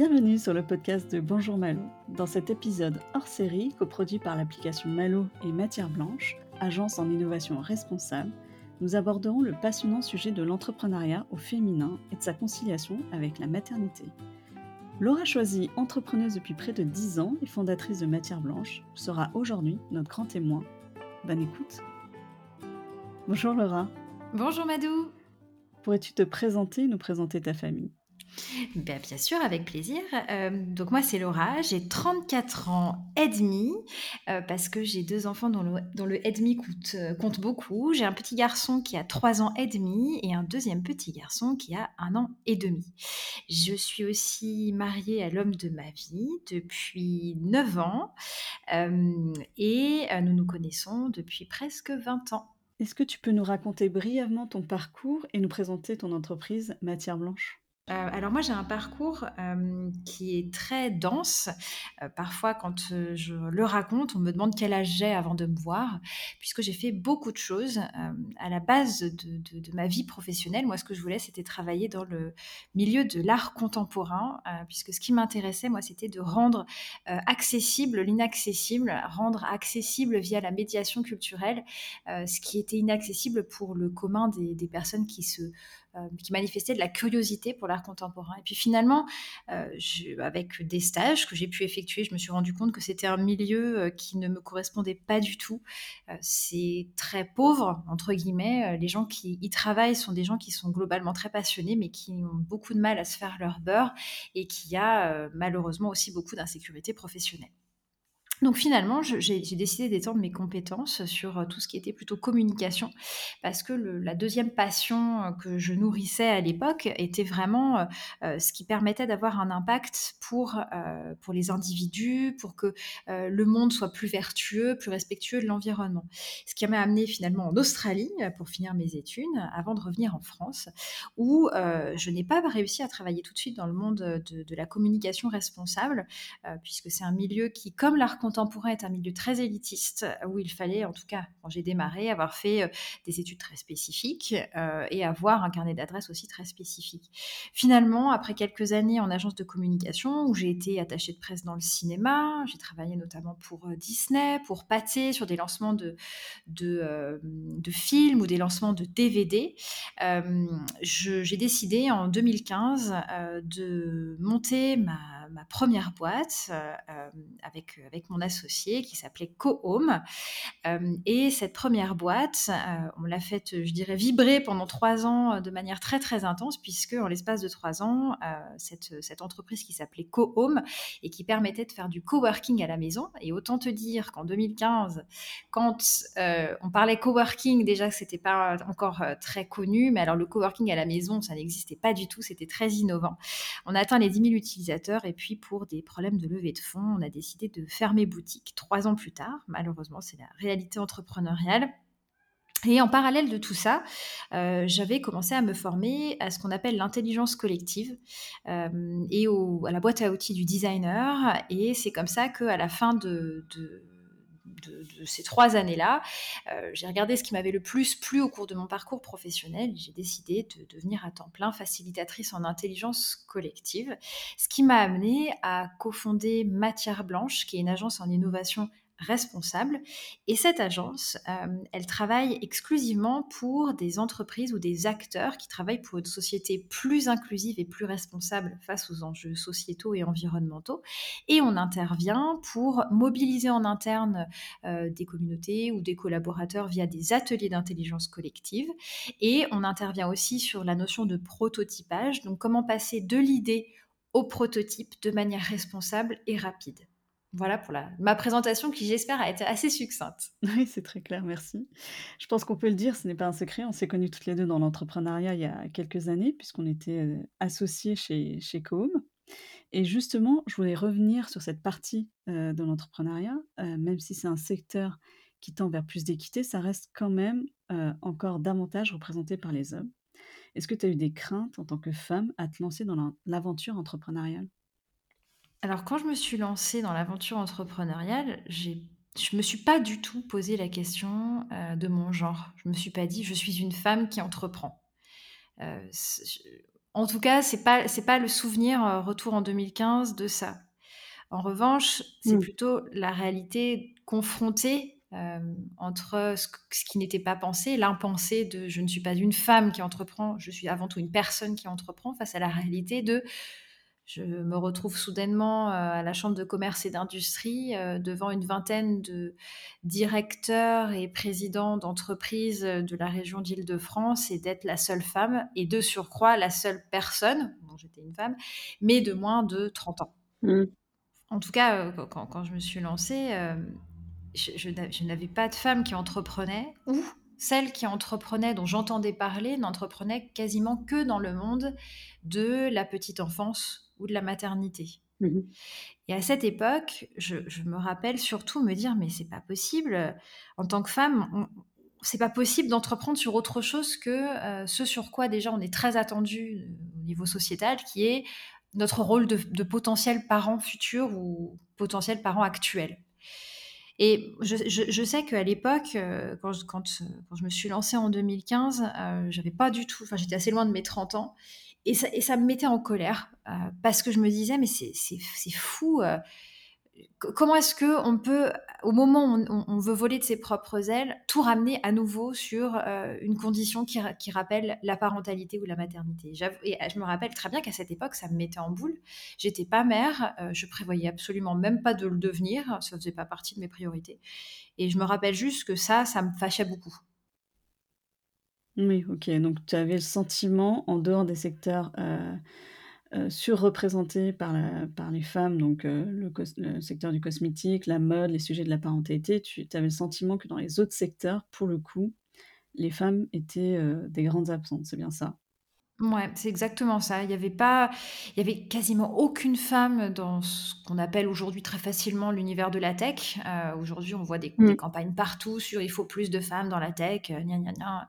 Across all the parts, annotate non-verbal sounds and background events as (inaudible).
Bienvenue sur le podcast de Bonjour Malo. Dans cet épisode hors série, coproduit par l'application Malo et Matière Blanche, agence en innovation responsable, nous aborderons le passionnant sujet de l'entrepreneuriat au féminin et de sa conciliation avec la maternité. Laura Choisy, entrepreneuse depuis près de 10 ans et fondatrice de Matière Blanche, sera aujourd'hui notre grand témoin. Bonne écoute. Bonjour Laura. Bonjour Madou. Pourrais-tu te présenter et nous présenter ta famille? Ben, bien sûr, avec plaisir. Euh, donc moi, c'est Laura, j'ai 34 ans et demi, euh, parce que j'ai deux enfants dont le, dont le et demi compte, euh, compte beaucoup. J'ai un petit garçon qui a 3 ans et demi et un deuxième petit garçon qui a un an et demi. Je suis aussi mariée à l'homme de ma vie depuis 9 ans et nous nous connaissons depuis presque 20 ans. Est-ce que tu peux nous raconter brièvement ton parcours et nous présenter ton entreprise Matière Blanche? Euh, alors moi j'ai un parcours euh, qui est très dense. Euh, parfois quand je le raconte, on me demande quel âge j'ai avant de me voir, puisque j'ai fait beaucoup de choses. à la base de, ma vie professionnelle, moi ce que je voulais c'était travailler dans le milieu de l'art contemporain, puisque ce qui m'intéressait moi c'était de rendre accessible l'inaccessible, rendre accessible via la médiation culturelle ce qui était inaccessible pour le commun des personnes qui se qui manifestait de la curiosité pour l'art contemporain. Et puis finalement, euh, avec des stages que j'ai pu effectuer, je me suis rendu compte que c'était un milieu euh, qui ne me correspondait pas du tout. c'est très pauvre, entre guillemets. Les gens qui y travaillent sont des gens qui sont globalement très passionnés, mais qui ont beaucoup de mal à se faire leur beurre et qui a malheureusement aussi beaucoup d'insécurité professionnelle. Donc finalement, j'ai décidé d'étendre mes compétences sur euh, tout ce qui était plutôt communication, parce que la deuxième passion euh, que je nourrissais à l'époque était vraiment euh, ce qui permettait d'avoir un impact pour, pour les individus, pour que le monde soit plus vertueux, plus respectueux de l'environnement. Ce qui m'a amené finalement en Australie pour finir mes études, avant de revenir en France, où je n'ai pas réussi à travailler tout de suite dans le monde de, la communication responsable, puisque c'est un milieu qui, comme l'art contemporain est un milieu très élitiste où il fallait, en tout cas quand j'ai démarré, avoir fait euh, des études très spécifiques euh, et avoir un carnet d'adresses aussi très spécifique. Finalement, après quelques années en agence de communication où j'ai été attachée de presse dans le cinéma, j'ai travaillé notamment pour euh, Disney, pour Pathé sur des lancements de, de, films ou des lancements de DVD, j'ai décidé en 2015 de monter ma ma première boîte avec, avec mon associé qui s'appelait Co-Home. Euh, et cette première boîte, on l'a faite, je dirais, vibrer pendant trois ans de manière très très intense, puisque en l'espace de trois ans, cette, cette entreprise qui s'appelait Co-Home et qui permettait de faire du coworking à la maison. Et autant te dire qu'en 2015, quand on parlait coworking, déjà c'était pas encore très connu, mais alors le coworking à la maison, ça n'existait pas du tout, c'était très innovant. On a atteint les 10 000 utilisateurs et puis pour des problèmes de levée de fonds, on a décidé de fermer boutique trois ans plus tard. Malheureusement, c'est la réalité entrepreneuriale. Et en parallèle de tout ça, euh, j'avais commencé à me former à ce qu'on appelle l'intelligence collective euh, et à la boîte à outils du designer. Et c'est comme ça qu'à la fin de de, ces trois années-là, euh, j'ai regardé ce qui m'avait le plus plu au cours de mon parcours professionnel. J'ai décidé de devenir à temps plein facilitatrice en intelligence collective, ce qui m'a amené à cofonder Matière Blanche, qui est une agence en innovation responsable. Et cette agence, euh, elle travaille exclusivement pour des entreprises ou des acteurs qui travaillent pour une société plus inclusive et plus responsable face aux enjeux sociétaux et environnementaux. Et on intervient pour mobiliser en interne euh, des communautés ou des collaborateurs via des ateliers d'intelligence collective. Et on intervient aussi sur la notion de prototypage, donc comment passer de l'idée au prototype de manière responsable et rapide. Voilà pour la, ma présentation qui, j'espère, a été assez succincte. (laughs) Oui, c'est très clair, merci. Je pense qu'on peut le dire, ce n'est pas un secret. On s'est connus toutes les deux dans l'entrepreneuriat il y a quelques années, puisqu'on était euh, associés chez, chez Coom. Et justement, je voulais revenir sur cette partie euh, de l'entrepreneuriat. Euh, même si c'est un secteur qui tend vers plus d'équité, ça reste quand même encore davantage représenté par les hommes. Est-ce que tu as eu des craintes en tant que femme à te lancer dans l'aventure entrepreneuriale? Alors quand je me suis lancée dans l'aventure entrepreneuriale, j'ai je me suis pas du tout posé la question, euh, de mon genre. Je me suis pas dit: «Je suis une femme qui entreprend». Euh, En tout cas, c'est pas c'est pas le souvenir, heu, retour en 2015 de ça. En revanche, c'est Mmh. plutôt la réalité confrontée, entre ce ce qui n'était pas pensé, l'impensé de: «Je ne suis pas une femme qui entreprend, je suis avant tout une personne qui entreprend», face à la réalité de: je me retrouve soudainement, heu, à la chambre de commerce et d'industrie, heu, devant une vingtaine de directeurs et présidents d'entreprises, heu, de la région d'Île-de-France et d'être la seule femme et de surcroît la seule personne, bon j'étais une femme, mais de moins de 30 ans. Mmh. En tout cas, quand je me suis lancée, je n'avais pas de femme qui entreprenait ou celles qui entreprenaient, dont j'entendais parler, n'entreprenaient quasiment que dans le monde de la petite enfance ou de la maternité. Mmh mh. Et à cette époque, je je me rappelle surtout me dire: «Mais c'est pas possible, en tant que femme, c'est pas possible d'entreprendre sur autre chose que, heu, ce sur quoi déjà on est très attendus, heu, au niveau sociétal, qui est notre rôle de f de potentiels parents futurs ou potentiels parents actuels». Et je je je sais qu'à l'époque, heu, quand je me suis lancée en 2015, heu, j'avais pas du tout enfin j'étais assez loin de mes 30 ans et ça me mettait en colère, heu, parce que je me disais: «Mais c'est fou, co comment est-ce qu'on peut, au moment où on on on veut voler de ses propres ailes, tout ramener à nouveau sur, heu, une condition qui ra qui rappelle la parentalité ou la maternité?» et je me rappelle très bien qu'à cette époque, ça me mettait en boule. J'étais pas mère, je prévoyais absolument même pas de le devenir, ça faisait pas partie de mes priorités et je me rappelle juste que ça, ça me fâchait beaucoup. Moui, OK, donc tu avais le sentiment, en dehors des secteurs, heu heu, surreprésentés par la par les femmes, donc heu, le cos le secteur du cosmétique, la mode, les sujets de la parentalité, tu tu avais le sentiment que dans les autres secteurs, pour le coup, les femmes étaient, heu, des grandes absentes, c'est bien ça? Mouais, c'est exactement ça. Il y avait pas il y avait quasiment aucune femme dans ce qu'on appelle aujourd'hui très facilement l'univers de la tech. Heu, aujourd'hui, on voit des des Mmh. campagnes partout sur: «Il faut plus de femmes dans la tech, heu, gna gna gna».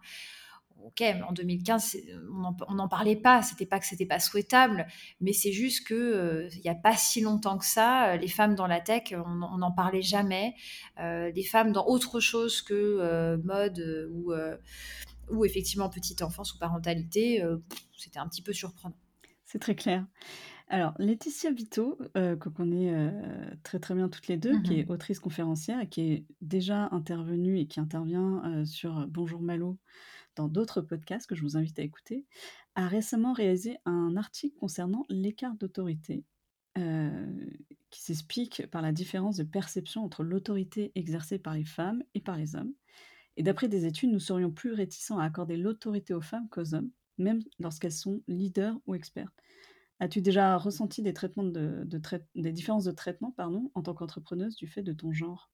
OK, en 2015, c'est on n'en parlait pas, c'était pas que c'était pas souhaitable, mais c'est juste que, heu, il y a pas si longtemps que ça, heu, les femmes dans la tech, on n'en parlait jamais. Les femmes dans autre chose que, mode, ou effectivement petite enfance ou parentalité, c'était un petit peu surprenant. C'est très clair. Alors Laetitia Vito, que connaît, heu, très, très bien toutes les 2, Mmh qui est mh. autrice conférencière et qui est déjà intervenue et qui intervient, sur Bonjour Malo, dans d'autres podcasts que je vous invite à écouter, a récemment réalisé un article concernant l'écart d'autorité, heu, qui s'explique par la différence de perception entre l'autorité exercée par les femmes et par les hommes et d'après des études, nous serions plus réticents à accorder l'autorité aux femmes qu'aux hommes, même lorsqu'elles sont leaders ou expertes. As-tu déjà ressenti des différences de traitement, en tant qu'entrepreneuse du fait de ton genre?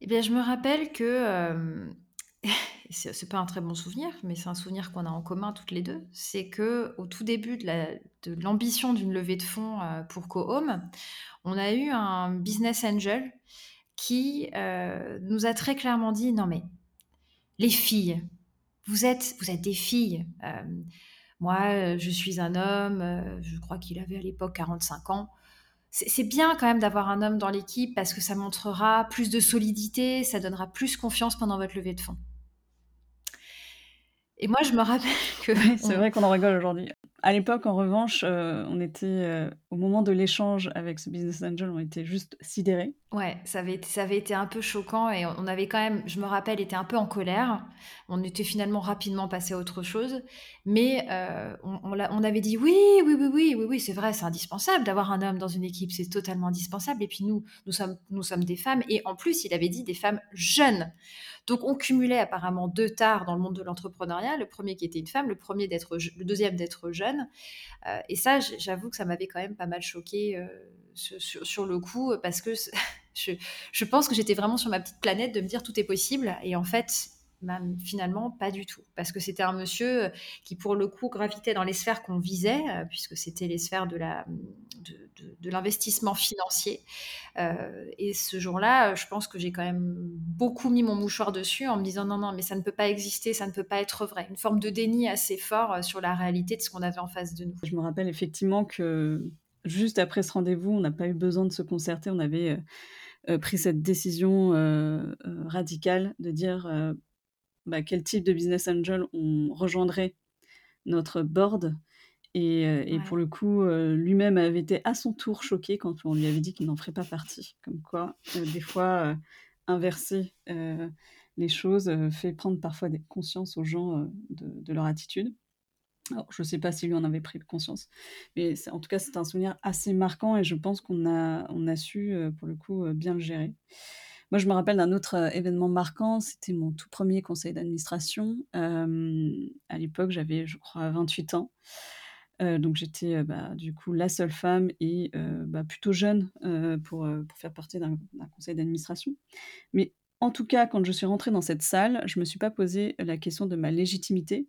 Eh bien, je me rappelle que, hem, c'est c'est pas un très bon souvenir, mais c'est un souvenir qu'on a en commun toutes les 2. C'est qu'au tout début de la de l'ambition d'une levée de fonds, heu, pour Co-Home, on a eu un business angel qui, heu, nous a très clairement dit: «Non mais, les filles, vous êtes vous êtes des filles, hem, moi, je suis un homme», je crois qu'il avait à l'époque 45 ans. «C'est c'est bien quand même d'avoir un homme dans l'équipe parce que ça montrera plus de solidité, ça donnera plus confiance pendant votre levée de fonds». Et moi, je me rappelle (laughs) Ouais, c'est vrai qu'on en rigole aujourd'hui. À l'époque, en revanche, heu, on était, heu, au moment de l'échange avec ce business angel, on était juste sidérés. Ouais, ça avait été ça avait été un peu choquant et on avait quand même, je me rappelle, été un peu en colère. On était finalement rapidement passés à autre chose, mais heu, on on l'a on avait dit: «Oui, oui, oui, oui, oui, oui, c'est vrai, c'est indispensable d'avoir un homme dans une équipe, c'est totalement indispensable et puis nous, nous sommes nous sommes des femmes» et en plus, il avait dit: «Des femmes jeunes». Donc on cumulait apparemment 2 tares dans le monde de l'entrepreneuriat, le 1er qui était une femme, le 1er d'être j le 2e d'être jeune. Heu et ça, j'avoue que ça m'avait quand même pas mal choquée, heu, su sur le coup, parce que (laughs) je je pense que j'étais vraiment sur ma petite planète de me dire: «Tout est possible» et en fait, ben, finalement, pas du tout. Parce que c'était un monsieur, heu, qui pour le coup gravitait dans les sphères qu'on visait, heu, puisque c'était les sphères de l'investissement financier. Heu et ce jour-là, je pense que j'ai quand même beaucoup mis mon mouchoir dessus en me disant: «Non, non, mais ça ne peut pas exister, ça ne peut pas être vrai». Une forme de déni assez fort, sur la réalité de ce qu'on avait en face de nous. Je me rappelle effectivement que, juste après ce rendez-vous, on n'a pas eu besoin de se concerter, on avait, pris cette décision, radicale de dire, bah, quel type de business angel on rejoindrait notre board et et pour le coup, heu, lui-même avait été à son tour choqué quand on lui avait dit qu'il n'en ferait pas partie. Comme quoi, heu, des fois, inverser, les choses, fait prendre parfois des conscience aux gens, de de leur attitude. Alors je sais pas si lui en avait pris conscience, mais en tout cas, c'est un souvenir assez marquant et je pense qu'on a on a su, pour le coup, bien le gérer. Moi, je me rappelle d'un autre, heu, événement marquant, c'était mon tout 1er conseil d'administration. À l'époque, j'avais, je crois, 28 ans. Heu, donc j'étais, heu, bah, du coup, la seule femme et bah, plutôt jeune, pour, faire partie d'un conseil d'administration. Mais en tout cas, quand je suis rentrée dans cette salle, je me suis pas posé la question de ma légitimité,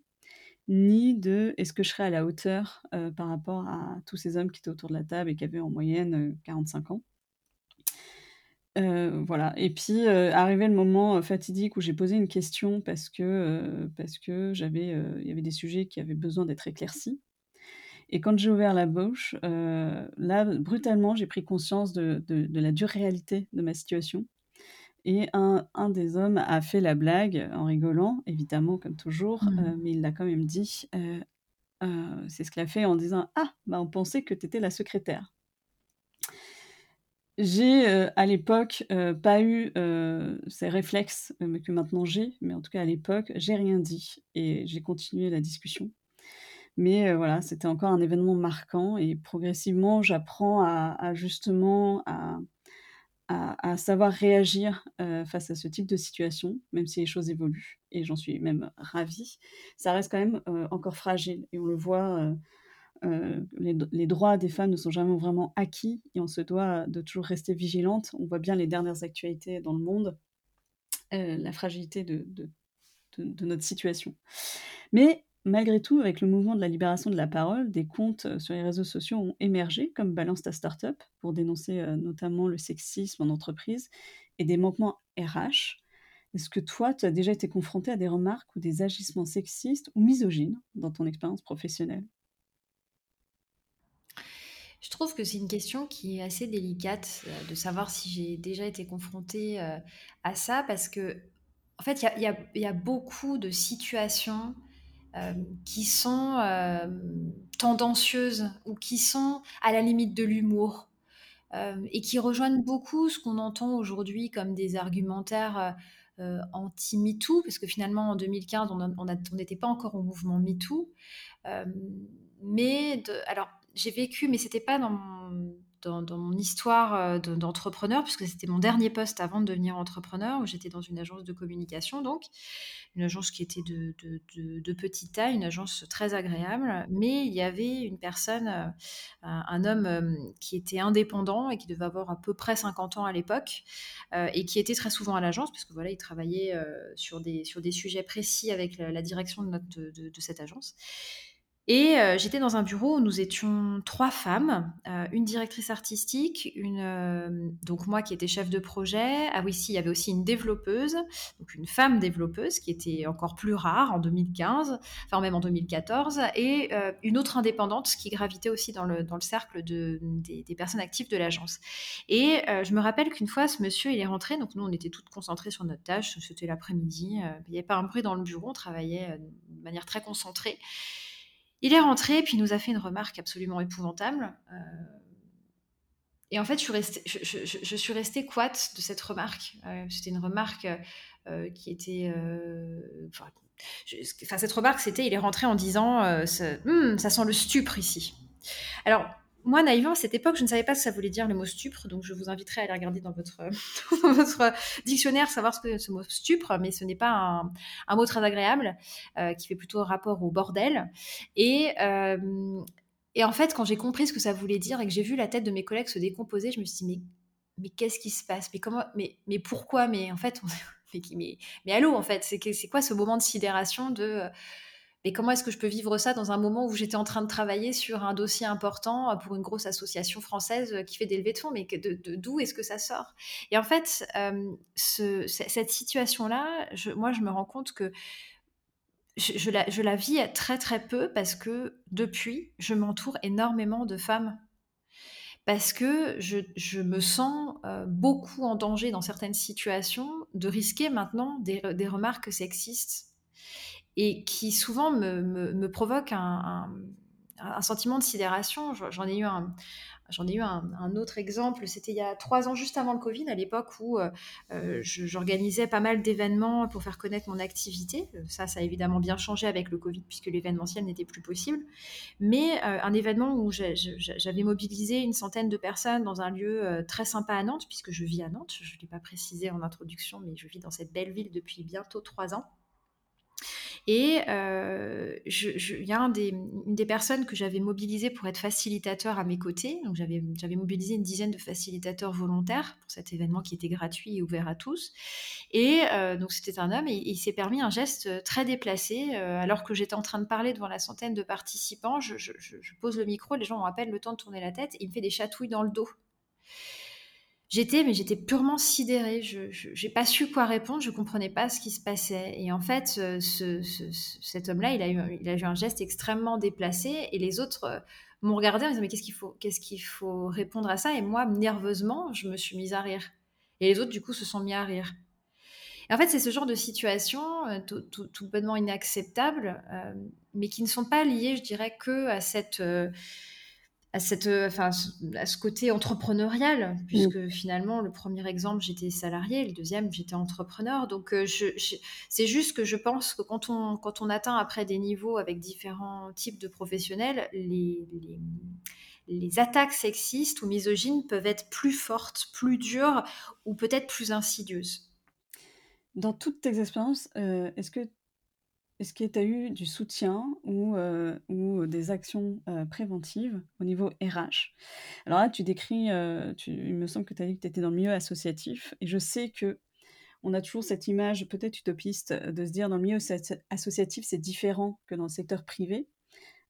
ni de: «Est-ce que je serais à la hauteur?» par rapport à tous ces hommes qui étaient autour de la table et qui avaient en moyenne, heu, 45 ans. Heu, voilà et puis, heu, arrivé le moment, heu, fatidique où j'ai posé une question parce que, heu, parce que j'avais, heu, il y avait des sujets qui avaient besoin d'être éclaircis et quand j'ai ouvert la bouche, heu, là, brutalement, j'ai pris conscience de de de la dure réalité de ma situation et un un des hommes a fait la blague en rigolant, évidemment, comme toujours, heu, Mmh. mais il l'a quand même dit, heu heu, c'est ce qu'il a fait en disant: «Ah! Bah, on pensait que tu étais la secrétaire». J'ai, heu, à l'époque, heu, pas eu, heu, ces réflexes, que maintenant j'ai, mais en tout cas à l'époque, j'ai rien dit et j'ai continué la discussion. Mais, voilà, c'était encore un événement marquant et progressivement, j'apprends à justement à savoir réagir, face à ce type de situation, même si les choses évoluent et j'en suis même ravie. Ça reste quand même, encore fragile et on le voit, heu, les droits des femmes ne sont jamais vraiment acquis et on se doit de toujours rester vigilante. On voit bien les dernières actualités dans le monde, heu, la fragilité de notre situation. Mais malgré tout, avec le mouvement de la libération de la parole, des comptes, heu, sur les réseaux sociaux ont émergé, comme Balance ta start-up, pour dénoncer, notamment le sexisme en entreprise et des manquements RH. Est-ce que toi, tu as déjà été confrontée à des remarques ou des agissements sexistes ou misogynes dans ton expérience professionnelle? Je trouve que c'est une question qui est assez délicate, heu, de savoir si j'ai déjà été confrontée, heu, à ça parce qu'en fait, il y a beaucoup de situations, hem, qui sont, hem, tendancieuses ou qui sont à la limite de l'humour, et qui rejoignent beaucoup ce qu'on entend aujourd'hui comme des argumentaires, heu, anti-MeToo, parce que finalement en 2015 on en n'était pas encore au mouvement MeToo. Hem, mais alors j'ai vécu, mais c'était pas dans mon dans mon histoire, de d'entrepreneur, puisque c'était mon dernier poste avant de devenir entrepreneur, où j'étais dans une agence de communication donc. Une agence qui était de de petite taille, une agence très agréable, mais il y avait une personne, heu, un homme, hem, qui était indépendant et qui devait avoir à peu près 50 ans à l'époque, et qui était très souvent à l'agence puisque voilà, il travaillait, sur des sur des sujets précis avec le la direction de notre de cette agence et heu, j'étais dans un bureau où nous étions 3 femmes, heu, une directrice artistique, hem, donc moi qui étais chef de projet. Ah oui, si, il y avait aussi une développeuse, donc une femme développeuse qui était encore plus rare en 2015, enfin même en 2014 et une autre indépendante qui gravitait aussi dans le cercle de des des personnes actives de l'agence et je me rappelle qu'une fois ce monsieur, il est rentré, donc nous on était toutes concentrées sur notre tâche, c'était l'après-midi, il y avait pas un bruit dans le bureau, on travaillait, de manière très concentrée. Il est rentré, puis il nous a fait une remarque absolument épouvantable, heu et en fait, je suis restée je suis restée de cette remarque. Heu, c'était une remarque, heu, qui était, enfin cette remarque, c'était il est rentré en disant, ce: «Mmh, ça sent le stupre ici». Alors moi, naïvement, à cette époque, je ne savais pas ce que ça voulait dire le mot stupre, donc je vous inviterai à aller regarder dans votre, (laughs) dictionnaire, savoir ce que ce mot stupre, mais ce n'est pas un mot très agréable, heu, qui fait plutôt rapport au bordel et hem et en fait, quand j'ai compris ce que ça voulait dire et que j'ai vu la tête de mes collègues se décomposer, je me suis dit: «Mais mais qu'est-ce qui se passe? Mais comment? Mais mais pourquoi? Mais en fait, (laughs) mais allô, en fait, c'est quoi ce moment de sidération de, mais comment est-ce que je peux vivre ça dans un moment où j'étais en train de travailler sur un dossier important, heu, pour une grosse association française, heu, qui fait des levées de fonds, mais d'où est-ce que ça sort?» et en fait, ce cette situation-là, moi, je me rends compte que je la je la vis très, très peu parce que depuis, je m'entoure énormément de femmes. Parce que je je me sens, beaucoup en danger dans certaines situations de risquer maintenant des des remarques sexistes et qui souvent me, provoque un, sentiment de sidération. J'en ai eu un, J'en ai eu un, autre exemple, c'était il y a trois ans, juste avant le Covid, à l'époque où euh, euh j'organisais pas mal d'événements pour faire connaître mon activité. Ça, ça a évidemment bien changé avec le Covid puisque l'événementiel n'était plus possible. Mais euh, un événement où j'avais mobilisé une centaine de personnes dans un lieu très sympa à Nantes, puisque je vis à Nantes, je ne l'ai pas précisé en introduction, mais je vis dans cette belle ville depuis bientôt trois ans. Et euh, il y a une des personnes que j'avais mobilisées pour être facilitateur à mes côtés. Donc j'avais mobilisé une dizaine de facilitateurs volontaires pour cet événement qui était gratuit et ouvert à tous. Et euh, donc c'était un homme et, il s'est permis un geste très déplacé. Euh, alors que j'étais en train de parler devant la centaine de participants, je, je, pose le micro, les gens ont à peine le temps de tourner la tête, et il me fait des chatouilles dans le dos. J'étais, mais j'étais purement sidérée. Je n'ai pas su quoi répondre, je comprenais pas ce qui se passait. Et en fait, ce, ce, cet homme-là, il, a eu, il a eu un geste extrêmement déplacé et les autres euh, m'ont regardé en disant, mais qu'est-ce qu'il faut, qu'est-ce faut répondre à ça? Et moi, nerveusement, je me suis mise à rire. Et les autres, du coup, se sont mis à rire. Et en fait, c'est ce genre de situation euh, tout, tout, bonnement inacceptable, euh, mais qui ne sont pas liées, je dirais, que à cette... à, cette, euh, enfin, à ce côté entrepreneurial, puisque mmh. finalement, le premier exemple, j'étais salarié, le deuxième, j'étais entrepreneur. Donc, euh, je, je, c'est juste que je pense que quand on, quand on atteint après des niveaux avec différents types de professionnels, les, les, les attaques sexistes ou misogynes peuvent être plus fortes, plus dures ou peut-être plus insidieuses. Dans toutes tes expériences, euh, est-ce que est-ce que tu as eu du soutien ou, euh, ou des actions euh, préventives au niveau RH Alors là, tu décris, euh, il me semble que tu as dit que tu étais dans le milieu associatif, et je sais que on a toujours cette image peut-être utopiste de se dire dans le milieu associatif, c'est différent que dans le secteur privé,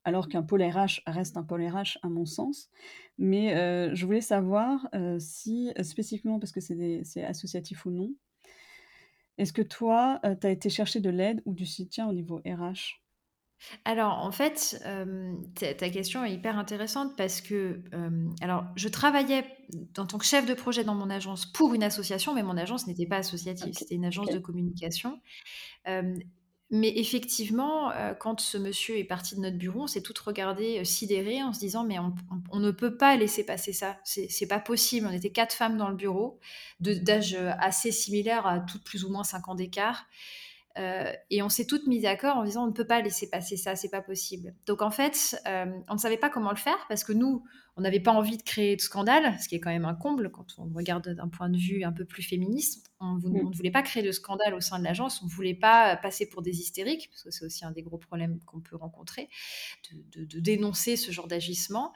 alors qu'un pôle RH reste un pôle RH à mon sens. Mais je voulais savoir si, spécifiquement parce que c'est associatif ou non, est-ce que toi, euh, tu as été chercher de l'aide ou du soutien au niveau RH? Alors, en fait, euh, ta question est hyper intéressante parce que, euh, alors, je travaillais en tant que chef de projet dans mon agence pour une association, mais mon agence n'était pas associative, c'était une agence de communication. Mais effectivement, euh, quand ce monsieur est parti de notre bureau, on s'est toutes regardées euh, sidérées en se disant mais on, on, ne peut pas laisser passer ça, c'est pas possible. On était quatre femmes dans le bureau, d'âge euh, assez similaire à toutes plus ou moins cinq ans d'écart. Euh, et on s'est toutes mises d'accord en disant on ne peut pas laisser passer ça, c'est pas possible. Donc en fait, euh, on ne savait pas comment le faire parce que nous, on n'avait pas envie de créer de scandale, ce qui est quand même un comble quand on regarde d'un point de vue un peu plus féministe. On, on, ne voulait pas créer de scandale au sein de l'agence, on ne voulait pas passer pour des hystériques, parce que c'est aussi un des gros problèmes qu'on peut rencontrer, de, de, de, dénoncer ce genre d'agissement.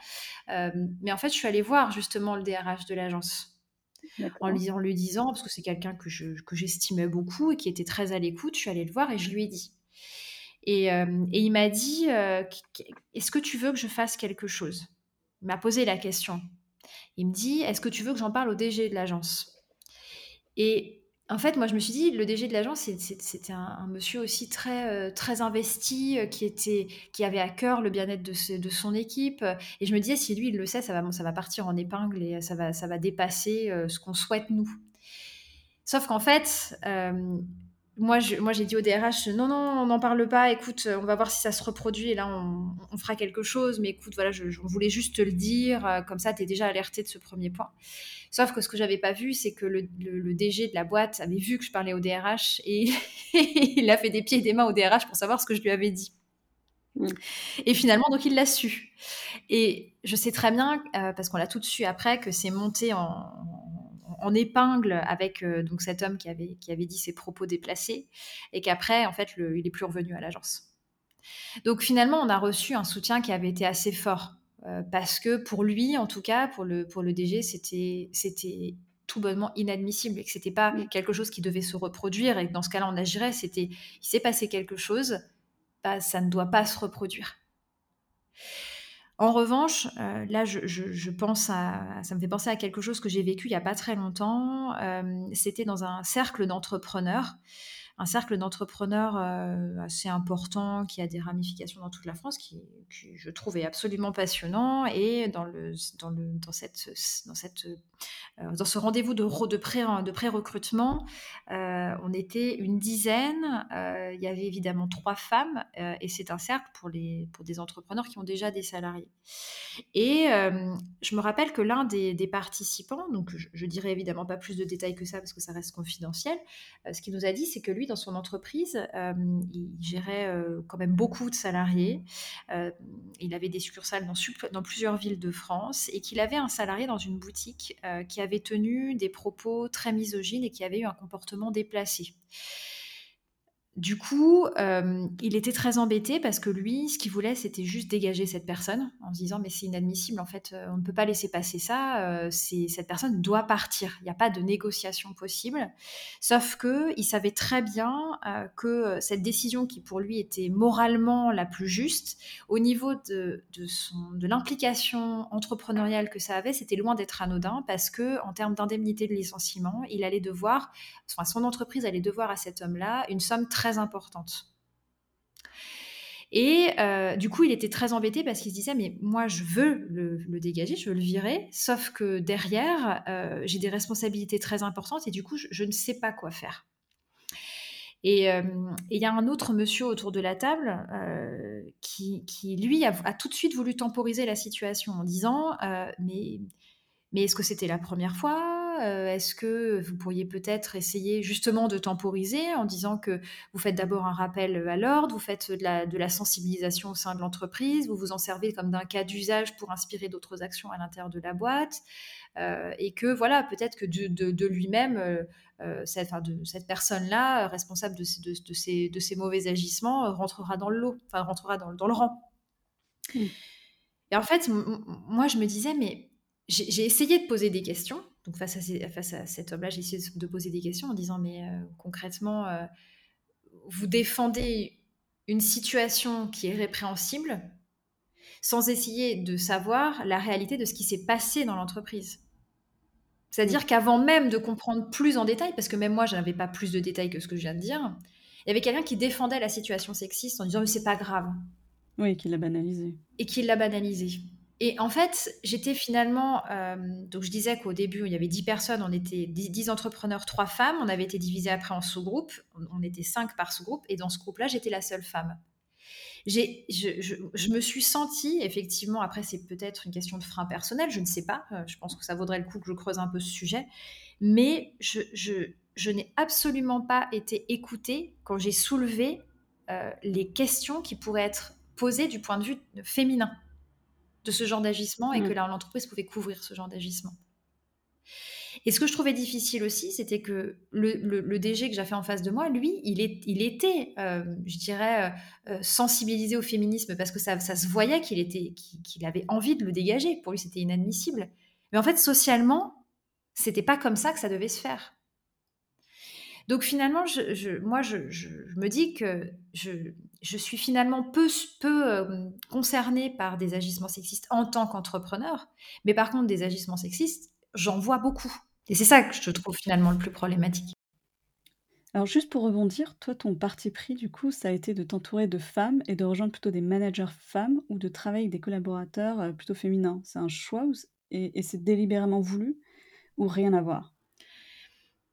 Euh, mais en fait, je suis allée voir justement le DRH de l'agence en lui, en lui, disant, parce que c'est quelqu'un que, je, que j'estimais beaucoup et qui était très à l'écoute, je suis allée le voir et je lui ai dit. Et, euh, et il m'a dit, euh, est-ce que tu veux que je fasse quelque chose? Il m'a posé la question. Il me dit, est-ce que tu veux que j'en parle au DG de l'agence? Et en fait, moi, je me suis dit, le DG de l'agence, c'était un, monsieur aussi très, euh, très investi, euh, qui, était, qui avait à cœur le bien-être de, son équipe. Et je me disais, si lui, il le sait, ça va, ça va partir en épingle et ça va, ça va dépasser euh, ce qu'on souhaite, nous. Sauf qu'en fait, moi, j'ai dit au DRH, non, non, on n'en parle pas. Écoute, on va voir si ça se reproduit et là, on, on fera quelque chose. Mais écoute, voilà, je, je voulais juste te le dire. Euh, comme ça, tu es déjà alerté de ce premier point. Sauf que ce que j'avais pas vu, c'est que le, le, le, DG de la boîte avait vu que je parlais au DRH et (laughs) il a fait des pieds et des mains au DRH pour savoir ce que je lui avais dit. Mmh. Et finalement, donc, il l'a su. Et je sais très bien, euh, parce qu'on l'a tout de suite après, que c'est monté en, en épingle avec euh, donc cet homme qui avait, qui avait dit ses propos déplacés et qu'après, en fait, le, il est plus revenu à l'agence. Donc finalement, on a reçu un soutien qui avait été assez fort euh, parce que pour lui, en tout cas, pour le, pour le DG, c'était, c'était tout bonnement inadmissible et que c'était pas mmh. quelque chose qui devait se reproduire et que dans ce cas-là, on agirait. C'était, il s'est passé quelque chose, bah, ça ne doit pas se reproduire. En revanche, euh, là, je, pense à, ça me fait penser à quelque chose que j'ai vécu il n'y a pas très longtemps. Euh, C'était dans un cercle d'entrepreneurs, un cercle d'entrepreneurs euh, assez important qui a des ramifications dans toute la France, qui, je trouve est absolument passionnant. Et dans, le, dans, le, dans, cette, dans cette dans ce rendez-vous de, de, pré, de pré-recrutement, on était une dizaine. il y avait évidemment trois femmes et c'est un cercle pour, des entrepreneurs qui ont déjà des salariés. Et je me rappelle que l'un des, participants, donc je, je, dirais évidemment pas plus de détails que ça parce que ça reste confidentiel, ce qu'il nous a dit, c'est que lui, dans son entreprise, il gérait quand même beaucoup de salariés. il avait des succursales dans, plusieurs villes de France et qu'il avait un salarié dans une boutique qui avait tenu des propos très misogynes et qui avait eu un comportement déplacé. Du coup, euh, il était très embêté parce que lui, ce qu'il voulait, c'était juste dégager cette personne en se disant mais c'est inadmissible, en fait, euh, on ne peut pas laisser passer ça, euh, cette personne doit partir, il n'y a pas de négociation possible. Sauf que il savait très bien que cette décision qui pour lui était moralement la plus juste, au niveau de, de l'implication entrepreneuriale que ça avait, c'était loin d'être anodin parce que en termes d'indemnité de licenciement, il allait devoir, enfin, son entreprise allait devoir à cet homme-là une somme très importante. Et euh, du coup, il était très embêté parce qu'il se disait, mais moi, je veux le, dégager, je veux le virer, sauf que derrière, euh, j'ai des responsabilités très importantes et du coup, je, ne sais pas quoi faire. Et euh, il y a un autre monsieur autour de la table qui, lui, a, tout de suite voulu temporiser la situation en disant, mais, mais est-ce que c'était la première fois? Euh, est-ce que vous pourriez peut-être essayer justement de temporiser en disant que vous faites d'abord un rappel à l'ordre, vous faites de la, sensibilisation au sein de l'entreprise, vous vous en servez comme d'un cas d'usage pour inspirer d'autres actions à l'intérieur de la boîte, euh, et que voilà, peut-être que de, lui-même, euh, cette, de cette personne-là, responsable de, ces, mauvais agissements, rentrera dans le lot, enfin rentrera dans, le rang. Mmh. Et en fait, moi, je me disais, mais j'ai essayé de poser des questions donc face à, face à cet homme-là, j'ai essayé de, poser des questions en disant, mais euh, concrètement, euh, vous défendez une situation qui est répréhensible sans essayer de savoir la réalité de ce qui s'est passé dans l'entreprise. C'est-à-dire qu'avant même de comprendre plus en détail, parce que même moi, je n'avais pas plus de détails que ce que je viens de dire, il y avait quelqu'un qui défendait la situation sexiste en disant, mais c'est pas grave. Oui, qui l'a banalisé. Et qui l'a banalisé. Et en fait, j'étais finalement. Euh, donc, je disais qu'au début, il y avait 10 personnes, on était 10, entrepreneurs, 3 femmes. On avait été divisés après en sous-groupes. On, était 5 par sous-groupe. Et dans ce groupe-là, j'étais la seule femme. Je, me suis sentie, effectivement, après, c'est peut-être une question de frein personnel, je ne sais pas. Euh, je pense que ça vaudrait le coup que je creuse un peu ce sujet. Mais je, n'ai absolument pas été écoutée quand j'ai soulevé euh, les questions qui pourraient être posées du point de vue féminin de ce genre d'agissement et que mmh. l'entreprise pouvait couvrir ce genre d'agissement. Et ce que je trouvais difficile aussi, c'était que le, DG que j'ai fait en face de moi, lui, il, est, il était, euh, je dirais, euh, euh, sensibilisé au féminisme parce que ça, ça se voyait qu'il était, qu'il avait envie de le dégager. Pour lui, c'était inadmissible. Mais en fait, socialement, c'était pas comme ça que ça devait se faire. Donc finalement, moi, je, me dis que je, suis finalement peu, peu euh, concernée par des agissements sexistes en tant qu'entrepreneur, mais par contre, des agissements sexistes, j'en vois beaucoup. Et c'est ça que je trouve finalement le plus problématique. Alors juste pour rebondir, toi, ton parti pris, du coup, ça a été de t'entourer de femmes et de rejoindre plutôt des managers femmes ou de travailler avec des collaborateurs euh, plutôt féminins. C'est un choix et c'est délibérément voulu ou rien à voir?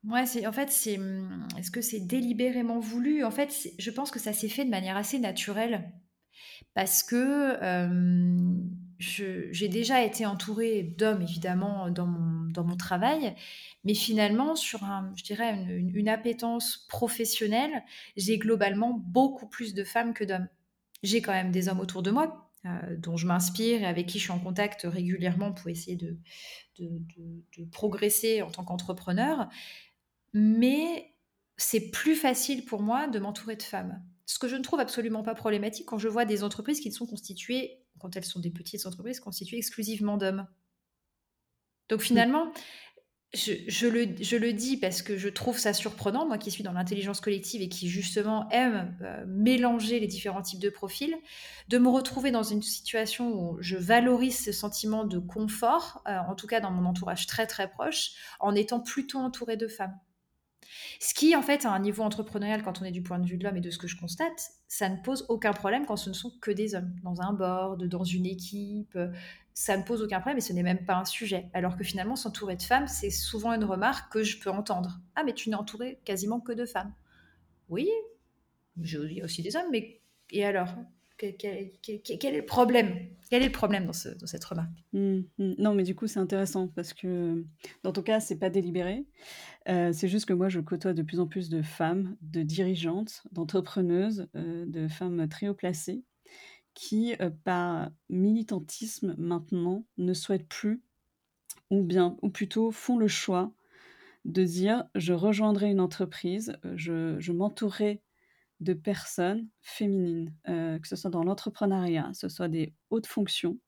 Ouais, c'est en fait, c'est mmh, est-ce que c'est délibérément voulu? En fait, je pense que ça s'est fait de manière assez naturelle parce que, j'ai déjà été entourée d'hommes évidemment dans mon dans mon travail, mais finalement sur un je dirais une une appétence professionnelle, j'ai globalement beaucoup plus de femmes que d'hommes. J'ai quand même des hommes autour de moi, euh, dont je m'inspire et avec qui je suis en contact régulièrement pour essayer de de de progresser en tant qu'entrepreneur mais c'est plus facile pour moi de m'entourer de femmes. Ce que je ne trouve absolument pas problématique quand je vois des entreprises qui sont constituées, quand elles sont des petites entreprises, constituées exclusivement d'hommes. Donc finalement, je, le, dis parce que je trouve ça surprenant, moi qui suis dans l'intelligence collective et qui justement aime euh, mélanger les différents types de profils, de me retrouver dans une situation où je valorise ce sentiment de confort, euh, en tout cas dans mon entourage très très proche, en étant plutôt entourée de femmes. Ce qui, en fait, à un niveau entrepreneurial, quand on est du point de vue de l'homme et de ce que je constate, ça ne pose aucun problème quand ce ne sont que des hommes. Dans un board, dans une équipe, ça ne pose aucun problème et ce n'est même pas un sujet. Alors que finalement, s'entourer de femmes, c'est souvent une remarque que je peux entendre. Ah, mais tu n'es entouré quasiment que de femmes. Oui, il y a aussi des hommes, mais et alors? Quel, est le problème? Quel est le problème dans, cette remarque? Mmh, mmh. Non, mais du coup, c'est intéressant parce que dans ton cas, c'est pas délibéré. Euh, c'est juste que moi, je côtoie de plus en plus de femmes, de dirigeantes, d'entrepreneuses, euh, de femmes très haut placées qui, euh, par militantisme maintenant, ne souhaitent plus, ou bien, ou plutôt font le choix de dire je rejoindrai une entreprise, je, je m'entourerai de personnes féminines, euh, que ce soit dans l'entrepreneuriat, que ce soit des hautes fonctions,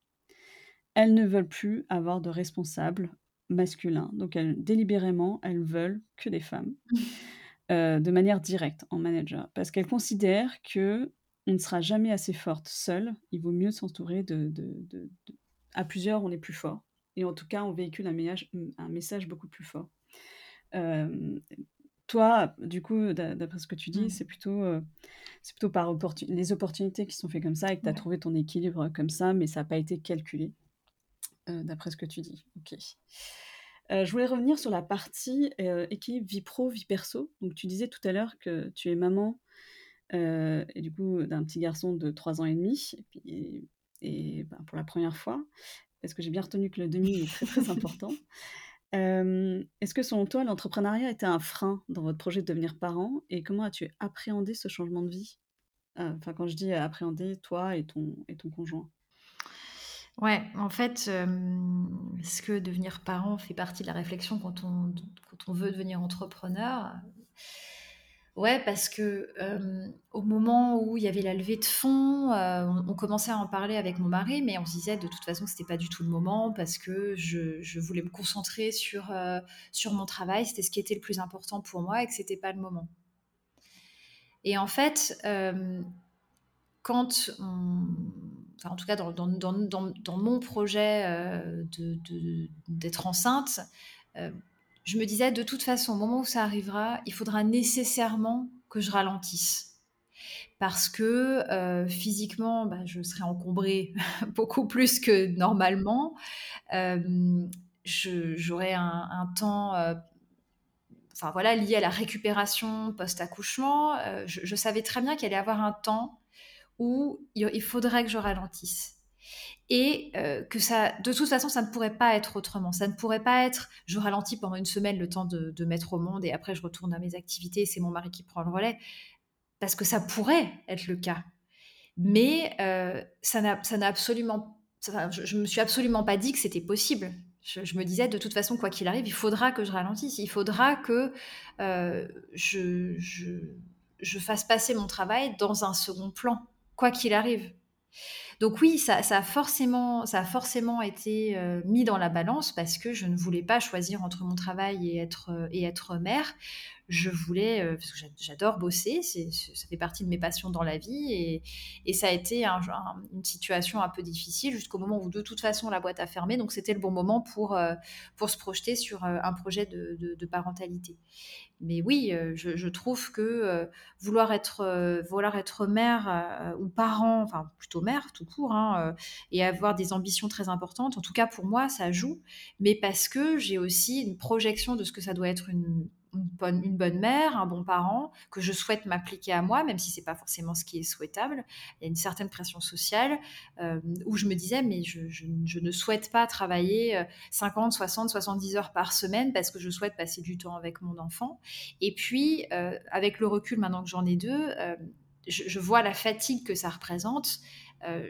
elles ne veulent plus avoir de responsables masculins. Donc elles, délibérément, elles veulent que des femmes, (laughs) euh, de manière directe en manager, parce qu'elles considèrent que on ne sera jamais assez forte seule. Il vaut mieux s'entourer de, À plusieurs, on est plus fort. Et en tout cas, on véhicule un message, un message beaucoup plus fort. Euh, toi, du coup, d'après ce que tu dis, mmh. c'est plutôt, euh, c'est plutôt par les opportunités qui sont faites comme ça et que tu as trouvé ton équilibre comme ça, mais ça n'a pas été calculé, euh, d'après ce que tu dis. Ok. Euh, je voulais revenir sur la partie équilibre vie pro, vie perso. Donc, tu disais tout à l'heure que tu es maman et du coup d'un petit garçon de 3 ans et demi, et, et ben, pour la première fois, parce que j'ai bien retenu que le demi est très très (laughs) important. Est-ce que selon toi, l'entrepreneuriat était un frein dans votre projet de devenir parent et comment as-tu appréhendé ce changement de vie? enfin, quand je dis appréhender, toi et ton et ton conjoint? Ouais, en fait, est-ce que devenir parent fait partie de la réflexion quand on quand on veut devenir entrepreneur? Ouais, parce que au moment où il y avait la levée de fonds, on, commençait à en parler avec mon mari, mais on se disait de toute façon que c'était pas du tout le moment parce que je, voulais me concentrer sur, sur mon travail, c'était ce qui était le plus important pour moi et que c'était pas le moment. Et en fait, quand en tout cas dans, dans, mon projet d'être enceinte, je me disais, de toute façon, au moment où ça arrivera, il faudra nécessairement que je ralentisse. Parce que euh, physiquement, bah, je serai encombrée (laughs) beaucoup plus que normalement. Euh, J'aurai un, temps, euh, enfin voilà, lié à la récupération post-accouchement. Euh, je, je, savais très bien qu'il allait y avoir un temps où il faudrait que je ralentisse et euh, que ça, de toute façon, ça ne pourrait pas être autrement. Ça ne pourrait pas être, je ralentis pendant une semaine le temps de, mettre au monde et après je retourne à mes activités c'est mon mari qui prend le relais, parce que ça pourrait être le cas. Mais euh, ça n'a absolument, je, ne me suis absolument pas dit que c'était possible. Je, me disais, de toute façon, quoi qu'il arrive, il faudra que je ralentisse, il faudra que euh, je, je fasse passer mon travail dans un second plan, quoi qu'il arrive. Donc oui, ça, a forcément, été euh, mis dans la balance parce que je ne voulais pas choisir entre mon travail et être, euh, et être mère. Je voulais, euh, parce que j'adore bosser, ça fait partie de mes passions dans la vie, et, ça a été une situation un peu difficile jusqu'au moment où de toute façon la boîte a fermé, donc c'était le bon moment pour, pour se projeter sur un projet de parentalité. Mais oui, euh, je, trouve que euh, vouloir être, euh, vouloir être mère ou parent, enfin plutôt mère tout court, hein, et avoir des ambitions très importantes, en tout cas pour moi, ça joue, mais parce que j'ai aussi une projection de ce que ça doit être une une bonne, mère, un bon parent, que je souhaite m'appliquer à moi, même si c'est pas forcément ce qui est souhaitable. Il y a une certaine pression sociale euh, où je me disais, mais je, ne souhaite pas travailler 50, 60, 70 heures par semaine parce que je souhaite passer du temps avec mon enfant. Et puis, euh, avec le recul maintenant que j'en ai deux, euh, je, vois la fatigue que ça représente.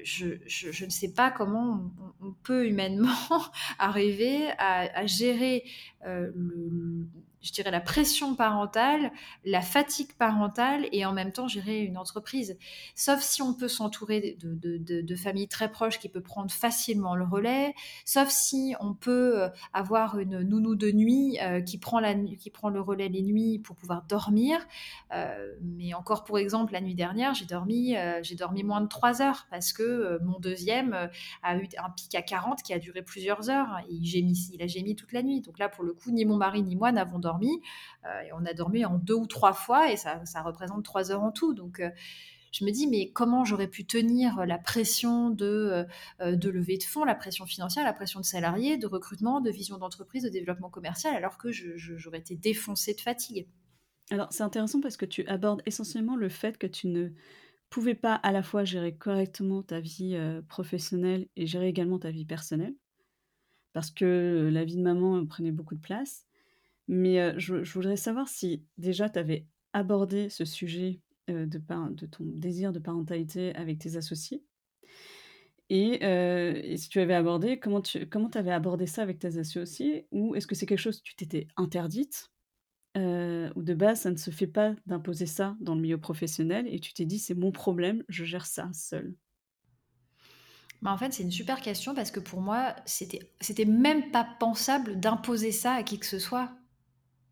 je, ne sais pas comment on, peut humainement (laughs) arriver à, gérer le, je dirais, la pression parentale, la fatigue parentale et en même temps gérer une entreprise. Sauf si on peut s'entourer de, familles très proches qui peuvent prendre facilement le relais, sauf si on peut euh, avoir une nounou de nuit euh, qui, prend la, qui prend le relais les nuits pour pouvoir dormir. Euh, mais encore pour exemple, la nuit dernière, j'ai dormi, dormi moins de 3 heures parce que mon deuxième a eu un pic à 40 qui a duré plusieurs heures. Il, gémit, il a gémi toute la nuit. Donc là, pour le coup, ni mon mari ni moi n'avons dormi dormi, et on a dormi en 2 ou 3 fois et ça représente 3 heures en tout donc je me dis: «Mais comment j'aurais pu tenir la pression de, heu de levée de fonds, la pression financière, la pression de salariés, de recrutement, de vision d'entreprise, de développement commercial alors que j'aurais été défoncée de fatigue?» Alors, c'est intéressant parce que tu abordes essentiellement le fait que tu ne pouvais pas à la fois gérer correctement ta vie, professionnelle et gérer également ta vie personnelle. Parce que la vie de maman prenait beaucoup de place. Mais, je voudrais savoir si déjà tu avais abordé ce sujet, de ton désir de parentalité avec tes associés? Et si tu avais abordé, comment tu avais abordé ça avec tes associés? Ou est-ce que c'est quelque chose que tu t'étais interdite? Ou de base, ça ne se fait pas d'imposer ça dans le milieu professionnel et tu t'es dit: «C'est mon problème, je gère ça seule»? Bah, en fait, c'est une super question parce que pour moi, c'était même pas pensable d'imposer ça à qui que ce soit.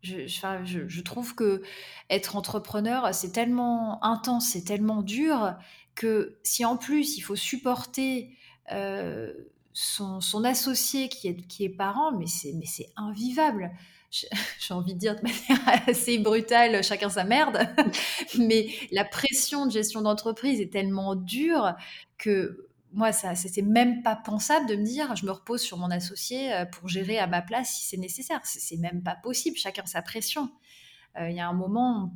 Je trouve qu'être entrepreneur, c'est tellement intense, c'est tellement dur que si en plus il faut supporter, heu, son associé qui est qui est parent, mais c'est invivable. (laughs) J'ai envie de dire de manière (laughs) assez brutale: «Chacun sa merde», (laughs) mais la pression de gestion d'entreprise est tellement dure que moi, ça c'était même pas pensable de me dire: «Je me repose sur mon associé, heu, pour gérer à ma place si c'est nécessaire». C'est même pas possible, chacun sa pression. Heu, il y a un moment,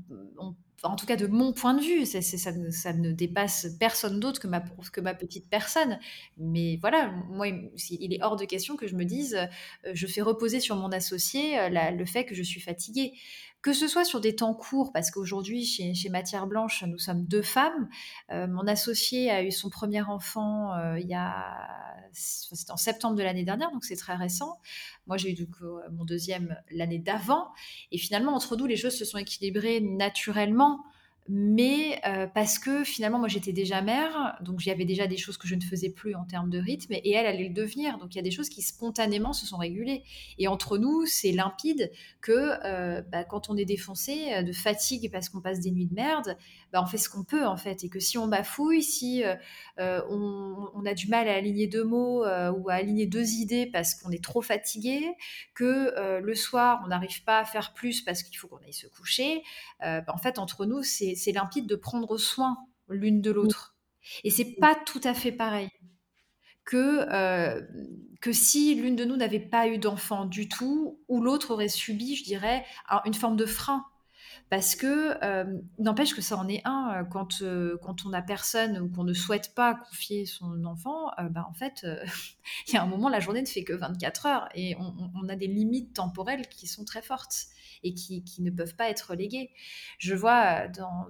en tout cas de mon point de vue, ça ne dépasse personne d'autre que ma petite personne. Mais voilà, moi, il est hors de question que je me dise, heu, je fais reposer sur mon associé, le fait que je suis fatiguée. Que ce soit sur des temps courts, parce qu'aujourd'hui chez Matière Blanche, nous sommes 2 femmes. Heu, mon associé a eu son 1er enfant, c c'était en septembre de l'année dernière, donc c'est très récent. Moi, j'ai eu heu, mon 2e l'année d'avant et finalement entre nous, les choses se sont équilibrées naturellement. Mais, heu, parce que finalement, moi, j'étais déjà mère, donc il y avait déjà des choses que je ne faisais plus en termes de rythme et elle allait le devenir. Donc il y a des choses qui spontanément se sont régulées et entre nous, c'est limpide que, heu, bah, quand on est défoncé, heu, de fatigue parce qu'on passe des nuits de merde, bah, on fait ce qu'on peut, en fait et que si on bafouille, si, on a du mal à aligner 2 mots, ou à aligner 2 idées parce qu'on est trop fatigué, que, le soir, on n'arrive pas à faire plus parce qu'il faut qu'on aille se coucher, bah, en fait, entre nous, c'est c'est limpide de prendre soin l'une de l'autre. Et c'est pas tout à fait pareil que, heu, que si l'une de nous n'avait pas eu d'enfant du tout ou l'autre aurait subi, je dirais, un une forme de frein. Parce que, hem, n'empêche que ça en est un, heu, quand, quand on a personne ou qu'on ne souhaite pas confier son enfant, bah, en fait, (laughs) il y a un moment, la journée ne fait que 24 heures et on a des limites temporelles qui sont très fortes et qui qui ne peuvent pas être reléguées. Je vois, dans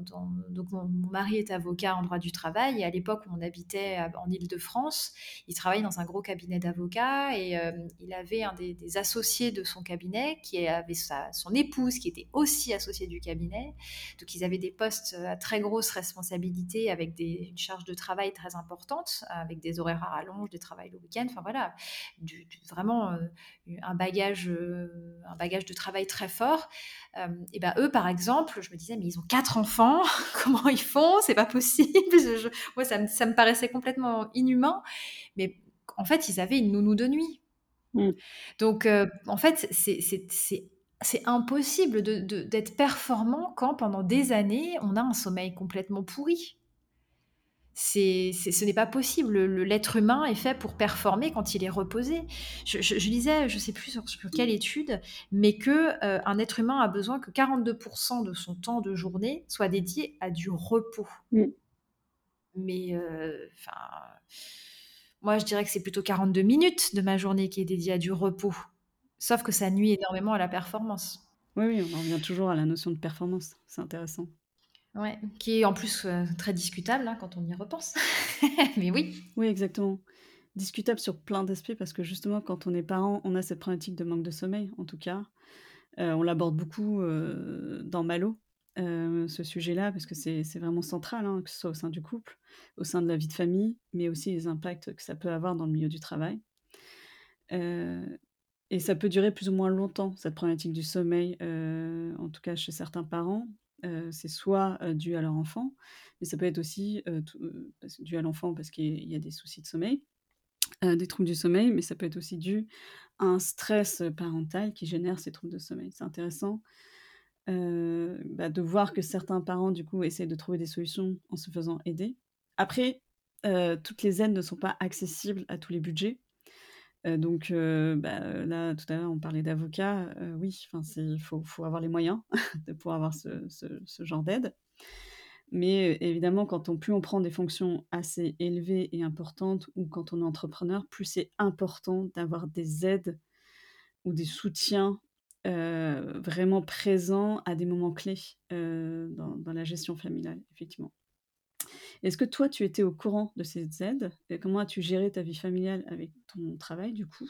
donc mon mari est avocat en droit du travail et à l'époque où on habitait à en Île-de-France, il travaillait dans un gros cabinet d'avocats et hem, il avait un des associés de son cabinet qui avait sa son épouse qui était aussi associée du cabinet. Donc ils avaient des postes, à très grosse responsabilité avec des une charge de travail très importante, avec des horaires à rallonge, des travails le week-end, enfin voilà, vraiment, un bagage, un bagage de travail très fort. Hem et bah, eux, par exemple, je me disais: «Mais ils ont 4 enfants, (laughs) comment ils font? C'est pas possible!» je moi, ça me ça me paraissait complètement inhumain, mais en fait, ils avaient une nounou de nuit. Mmh. Donc heu, en fait, c'est impossible de de d'être performant quand pendant des années, on a un sommeil complètement pourri. C'est c'est ce n'est pas possible. Le le l'être humain est fait pour performer quand il est reposé. Je je je lisais, je sais plus sur sur quelle étude, mais que, heu, un être humain a besoin que 42 % de son temps de journée soit dédié à du repos. Mmh. Mais heu, enfin, moi, je dirais que c'est plutôt 42 minutes de ma journée qui est dédiée à du repos. Sauf que ça nuit énormément à la performance. Oui, oui, on en revient toujours à la notion de performance. C'est intéressant. Ouais, qui est en plus, heu, très discutable, hein, quand on y repense. (laughs) Mais oui. Oui, exactement. Discutable sur plein d'aspects parce que justement, quand on est parent, on a cette problématique de manque de sommeil, en tout cas. Heu, on l'aborde beaucoup, heu, dans Malo, ce sujet-là, parce que c'est vraiment central, hein, que ce soit au sein du couple, au sein de la vie de famille, mais aussi les impacts que ça peut avoir dans le milieu du travail. Et ça peut durer plus ou moins longtemps, cette problématique du sommeil, en tout cas chez certains parents. C'est soit, dû à leur enfant, mais ça peut être aussi, dû à l'enfant parce qu'il y a des soucis de sommeil des troubles du sommeil, mais ça peut être aussi dû à un stress, parental qui génère ces troubles de sommeil. C'est intéressant, bah, de voir que certains parents, du coup, essaient de trouver des solutions en se faisant aider. Après, toutes les aides ne sont pas accessibles à tous les budgets. Donc bah, là, tout à l'heure, on parlait d'avocats, oui, il faut avoir les moyens (laughs) de pouvoir avoir ce genre d'aide. Mais évidemment, quand on plus on prend des fonctions assez élevées et importantes ou quand on est entrepreneur, plus c'est important d'avoir des aides ou des soutiens, vraiment présents à des moments clés, dans la gestion familiale, effectivement. Est-ce que toi, tu étais au courant de aides? Et comment as-tu géré ta vie familiale avec ton travail, du coup?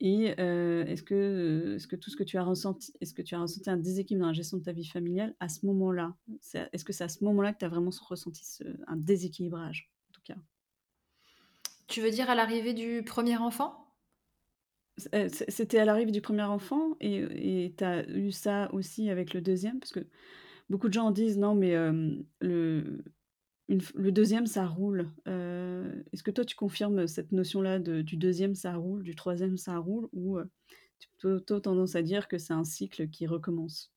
Et heu, est-ce que, heu, est-ce que tout ce que tu as ressenti est-ce que tu as ressenti un déséquilibre dans la gestion de ta vie familiale à ce moment-là? Est-ce que c'est à ce moment-là que tu as vraiment ressenti ce un déséquilibrage, en tout cas? Tu veux dire à l'arrivée du 1er enfant? C c'était à l'arrivée du 1er enfant et tu as eu ça aussi avec le 2e? Parce que beaucoup de gens disent: «Non mais le 2e ça roule». Est-ce que toi tu confirmes cette notion-là de du 2e ça roule, du 3e ça roule ou tu as plutôt tendance à dire que c'est un cycle qui recommence?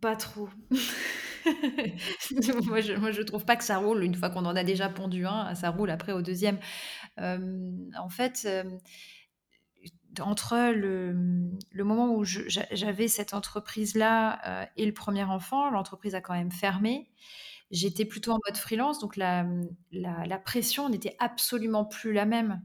Pas trop. (laughs) Moi je moi je trouve pas que ça roule une fois qu'on en a déjà pondu 1, ça roule après au 2e. Hem, en fait, entre le, le moment où j'avais cette entreprise-là, heu et le 1er enfant, l'entreprise a quand même fermé. J'étais plutôt en mode freelance donc la, la la pression n'était absolument plus la même.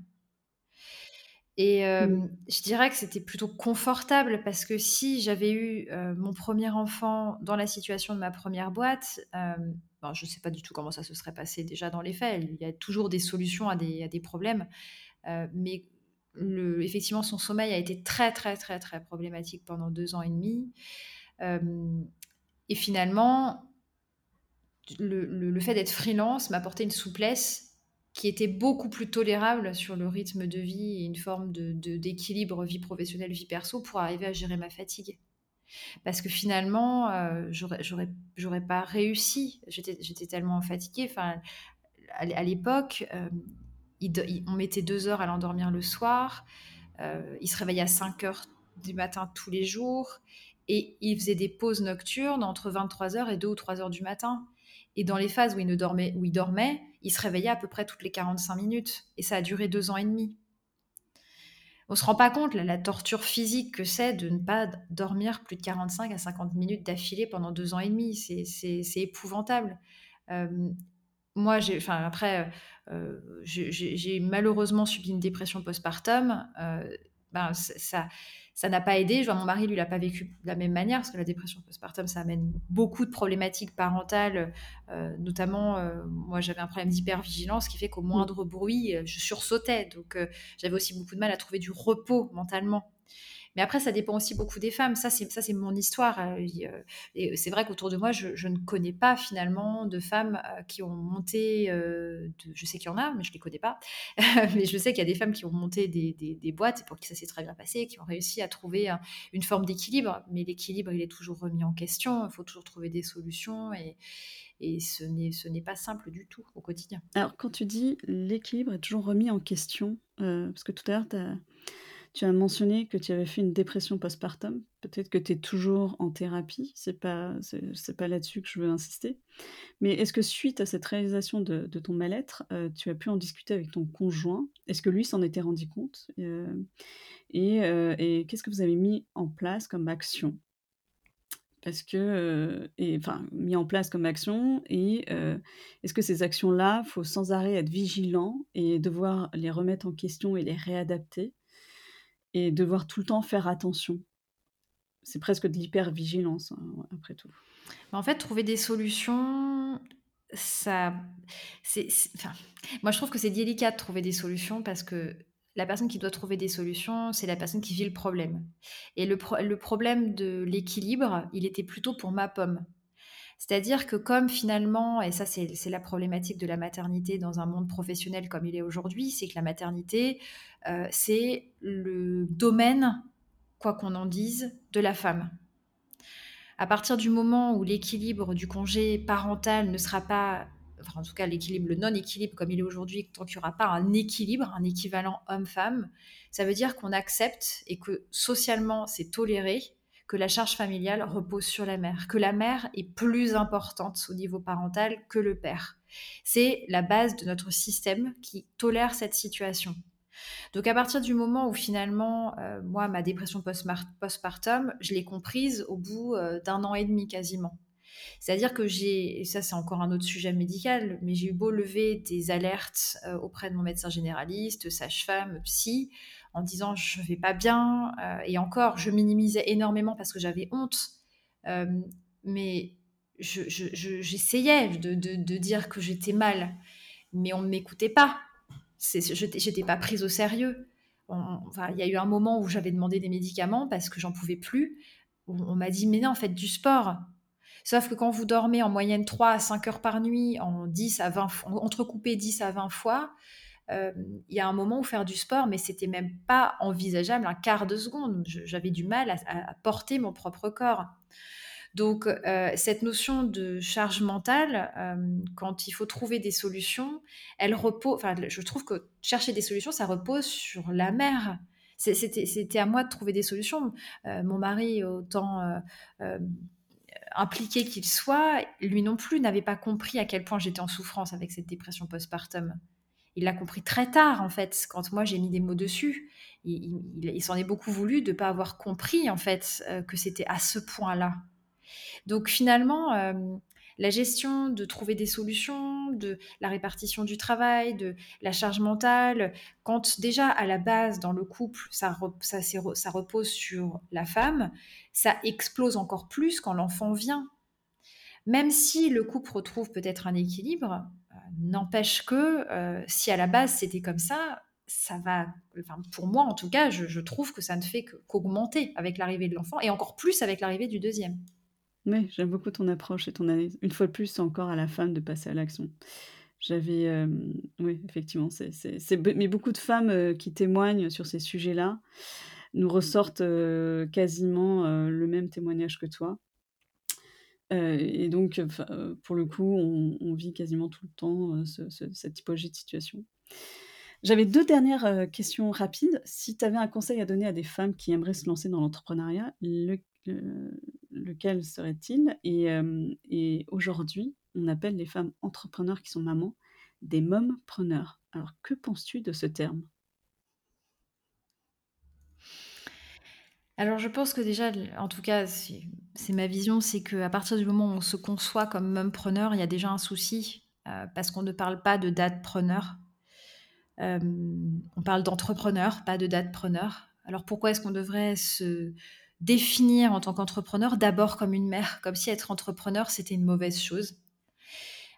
Et Mmh. hem, je dirais que c'était plutôt confortable parce que si j'avais eu, heu, mon 1er enfant dans la situation de ma 1re boîte, ben, je sais pas du tout comment ça se serait passé déjà dans les faits. Il y a toujours des solutions à des à des problèmes, mais effectivement son sommeil a été très, très, très, très problématique pendant 2 ans et demi. Hem et finalement le fait d'être freelance m'apportait une souplesse qui était beaucoup plus tolérable sur le rythme de vie et une forme de de d'équilibre vie professionnelle, vie perso pour arriver à gérer ma fatigue. Parce que finalement, heu, j'aurais pas réussi. J'étais tellement fatiguée, enfin, à l'é à l'époque, hem, on mettait 2 heures à l'endormir le soir, heu, il se réveillait à 5:00 du matin tous les jours et il faisait des pauses nocturnes entre 23:00 et 2 ou 3:00 du matin et dans les phases où il ne dormait où il dormait, il se réveillait à peu près toutes les 45 minutes et ça a duré 2 ans et demi. On se rend pas compte la la torture physique que c'est de ne pas dormir plus de 45 à 50 minutes d'affilée pendant 2 ans et demi. C'est épouvantable. Hem, moi j'ai enfin après, heu heu, j'ai malheureusement subi une dépression postpartum, heu, ben, ça ça n'a pas aidé. Je vois mon mari, lui, l'a pas vécu de la même manière parce que la dépression postpartum, ça amène beaucoup de problématiques parentales, heu, notamment, moi j'avais un problème d'hypervigilance qui fait qu'au Mmh. moindre bruit, je sursautais donc j'avais aussi beaucoup de mal à trouver du repos mentalement. Mais après ça dépend aussi beaucoup des femmes. Ça c'est mon histoire, heu, il, heu et c'est vrai qu'autour de moi je ne connais pas finalement de femmes, qui ont monté, je sais qu'il y en a, mais je les connais pas. (laughs) Mais je sais qu'il y a des femmes qui ont monté des des boîtes et pour qui ça s'est très bien passé, qui ont réussi à trouver un une forme d'équilibre. Mais l'équilibre, il est toujours remis en question. Il faut toujours trouver des solutions et et ce n'est pas simple du tout au quotidien. Alors quand tu dis: «L'équilibre est toujours remis en question», parce que tout à l'heure tu as mentionné que tu avais fait une dépression postpartum. Peut-être que tu es toujours en thérapie, c'est pas pas là-dessus que je veux insister. Mais est-ce que suite à cette réalisation de ton mal-être, heu, tu as pu en discuter avec ton conjoint? Est-ce que lui s'en était rendu compte? Heu et heu et qu'est-ce que vous avez mis en place comme action? Parce que, enfin, mis en place comme action et est-ce que ces actions-là, faut sans arrêt être vigilant et devoir les remettre en question et les réadapter? Et devoir tout le temps faire attention? C'est presque de l'hypervigilance, hein, après tout. En fait, trouver des solutions, ça c'est enfin, moi je trouve que c'est délicat de trouver des solutions parce que la personne qui doit trouver des solutions, c'est la personne qui vit le problème et le problème de l'équilibre, il était plutôt pour ma pomme. C'est-à-dire que comme finalement et ça c'est la problématique de la maternité dans un monde professionnel comme il est aujourd'hui, c'est que la maternité, heu, c'est le domaine, quoi qu'on en dise, de la femme. À partir du moment où l'équilibre du congé parental ne sera pas enfin en tout cas l'équilibre, le non-équilibre comme il est aujourd'hui, tant qu'il n'y aura pas un équilibre, un équivalent homme-femme, ça veut dire qu'on accepte et que socialement c'est toléré que la charge familiale repose sur la mère, que la mère est plus importante au niveau parental que le père. C'est la base de notre système qui tolère cette situation. Donc à partir du moment où finalement, euh, moi, ma dépression postpartum, je l'ai comprise au bout euh, d'un an et demi quasiment. C'est-à-dire que j'ai, et ça c'est encore un autre sujet médical, mais j'ai eu beau lever des alertes euh, auprès de mon médecin généraliste, sage-femme, psy, en disant je vais pas bien, euh, et encore je minimisais énormément parce que j'avais honte, euh, mais j'essayais je, de, dire que j'étais mal, mais on ne m'écoutait pas. J'étais pas prise au sérieux. Il y a eu un moment où j'avais demandé des médicaments parce que j'en pouvais plus. On, m'a dit mais non, faites du sport. Sauf que quand vous dormez en moyenne 3 à 5 heures par nuit, en 10 à 20, entrecoupé 10 à 20 fois, il y a un moment où faire du sport, mais c'était même pas envisageable un quart de seconde. J'avais du mal à, porter mon propre corps. Donc, cette notion de charge mentale, quand il faut trouver des solutions, elle repose. Enfin, je trouve que chercher des solutions, ça repose sur la mère. C'était à moi de trouver des solutions. mon mari, autant impliqué qu'il soit, lui non plus n'avait pas compris à quel point j'étais en souffrance avec cette dépression postpartum. Il l'a compris très tard, en fait, quand moi j'ai mis des mots dessus. Il, s'en est beaucoup voulu de ne pas avoir compris, en fait, euh, que c'était à ce point-là. Donc finalement, euh, la gestion de trouver des solutions, de la répartition du travail, de la charge mentale, quand déjà à la base dans le couple, ça, ça, repose sur la femme, ça explose encore plus quand l'enfant vient. Même si le couple retrouve peut-être un équilibre, n'empêche que euh, si à la base c'était comme ça, ça va, enfin, pour moi en tout cas, je, trouve que ça ne fait qu'augmenter avec l'arrivée de l'enfant et encore plus avec l'arrivée du deuxième. Oui, j'aime beaucoup ton approche et ton analyse. Une fois de plus, encore à la femme de passer à l'action. J'avais, oui, effectivement, c'est mais beaucoup de femmes, qui témoignent sur ces sujets-là, nous ressortent, quasiment, le même témoignage que toi. Et donc pour le coup, on vit quasiment tout le temps, cette typologie de situation. J'avais deux dernières, questions rapides. Si tu avais un conseil à donner à des femmes qui aimeraient se lancer dans l'entrepreneuriat, le lequel serait-il? Et, aujourd'hui, on appelle les femmes entrepreneurs qui sont mamans des mompreneurs. Alors, que penses-tu de ce terme? Alors, je pense que déjà, en tout cas, c'est ma vision, c'est qu'à partir du moment où on se conçoit comme mompreneur, il y a déjà un souci euh, parce qu'on ne parle pas de datepreneur. Euh, on parle d'entrepreneur, pas de datepreneur. Alors, pourquoi est-ce qu'on devrait se définir en tant qu'entrepreneur d'abord comme une mère, comme si être entrepreneur, c'était une mauvaise chose?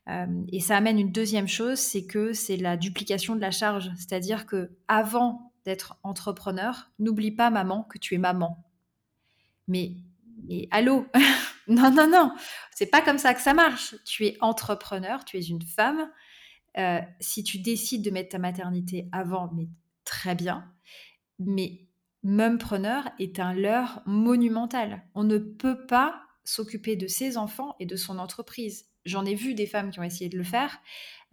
Euh, et ça amène une deuxième chose, c'est que c'est la duplication de la charge. C'est-à-dire que avant d'être entrepreneur, n'oublie pas maman que tu es maman. Mais, mais allô? (laughs) Non, non, non, c'est pas comme ça que ça marche. Tu es entrepreneur, tu es une femme. Euh, si tu décides de mettre ta maternité avant, mais très bien. Mais Mumpreneur est un leurre monumental. On ne peut pas s'occuper de ses enfants et de son entreprise. J'en ai vu des femmes qui ont essayé de le faire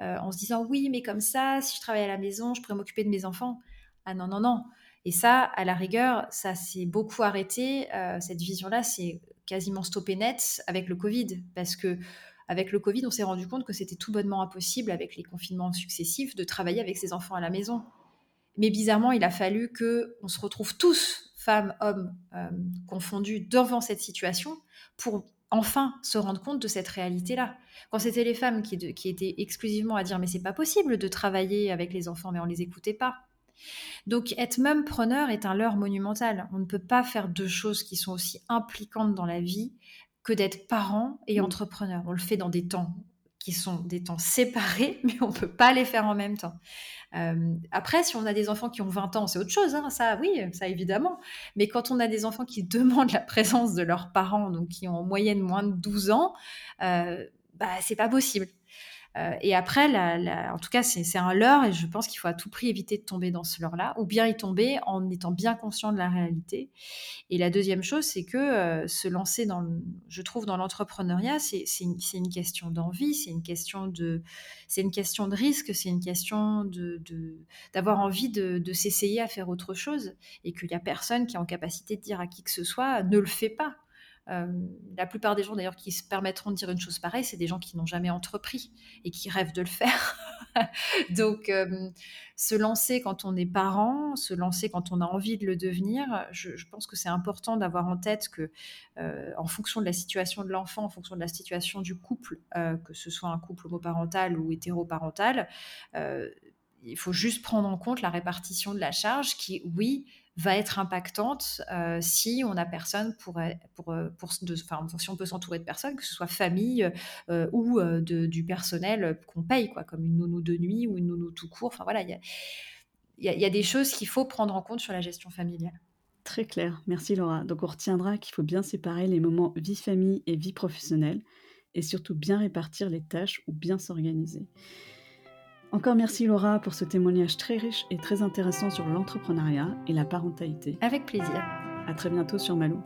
euh, en se disant oui, mais comme ça, si je travaille à la maison, je pourrais m'occuper de mes enfants. Ah non, non, non. Et ça, à la rigueur, ça s'est beaucoup arrêté. Euh, cette vision-là, c'est quasiment stoppé net avec le Covid. Parce que avec le Covid, on s'est rendu compte que c'était tout bonnement impossible avec les confinements successifs de travailler avec ses enfants à la maison. Mais bizarrement, il a fallu que on se retrouve tous, femmes, hommes, euh, confondus, devant cette situation pour enfin se rendre compte de cette réalité-là. Quand c'était les femmes qui, qui, étaient exclusivement à dire mais c'est pas possible de travailler avec les enfants, mais on les écoutait pas. Donc être même preneur est un leurre monumental. On ne peut pas faire deux choses qui sont aussi impliquantes dans la vie que d'être parent et entrepreneur. On le fait dans des temps qui sont des temps séparés, (laughs) mais on peut pas les faire en même temps. Euh, après, si on a des enfants qui ont 20 ans, c'est autre chose, hein, ça oui, ça évidemment. Mais quand on a des enfants qui (laughs) demandent la présence de leurs parents, donc qui ont en moyenne moins de 12 ans, euh, bah, c'est pas possible. Euh, et après, en tout cas, c'est un leurre et je pense qu'il faut à tout prix éviter de tomber dans ce leurre-là ou bien y tomber en étant bien conscient de la réalité. Et la deuxième chose, c'est que euh, se lancer dans, je trouve, dans l'entrepreneuriat, c'est une, question d'envie, c'est une question de, c'est une question de risque, c'est une question d'avoir envie de, de s'essayer à faire autre chose et qu'il n'y a personne qui est en capacité de dire à qui que ce soit ne le fait pas. Euh, la plupart des gens d'ailleurs qui se permettront de dire une chose pareille, c'est des gens qui n'ont jamais entrepris et qui rêvent de le faire. (laughs) Donc, euh, se lancer quand on est parent, se lancer quand on a envie de le devenir, je, pense que c'est important d'avoir en tête que, euh, en fonction de la situation de l'enfant, en fonction de la situation du couple, que ce soit un couple homoparental ou hétéroparental, il faut juste prendre en compte la répartition de la charge qui, oui, va être impactante euh, si on a personne pour, pour, euh, pour, si on peut s'entourer de personnes, que ce soit famille euh, ou de, du personnel qu'on paye, quoi, comme une nounou de nuit ou une nounou tout court. Enfin voilà, il y a, y, y a, des choses qu'il faut prendre en compte sur la gestion familiale. Très clair, merci Laura. Donc on retiendra qu'il faut bien séparer les moments vie famille et vie professionnelle et surtout bien répartir les tâches ou bien s'organiser. Encore merci Laura pour ce témoignage très riche et très intéressant sur l'entrepreneuriat et la parentalité. Avec plaisir. À très bientôt sur Malou.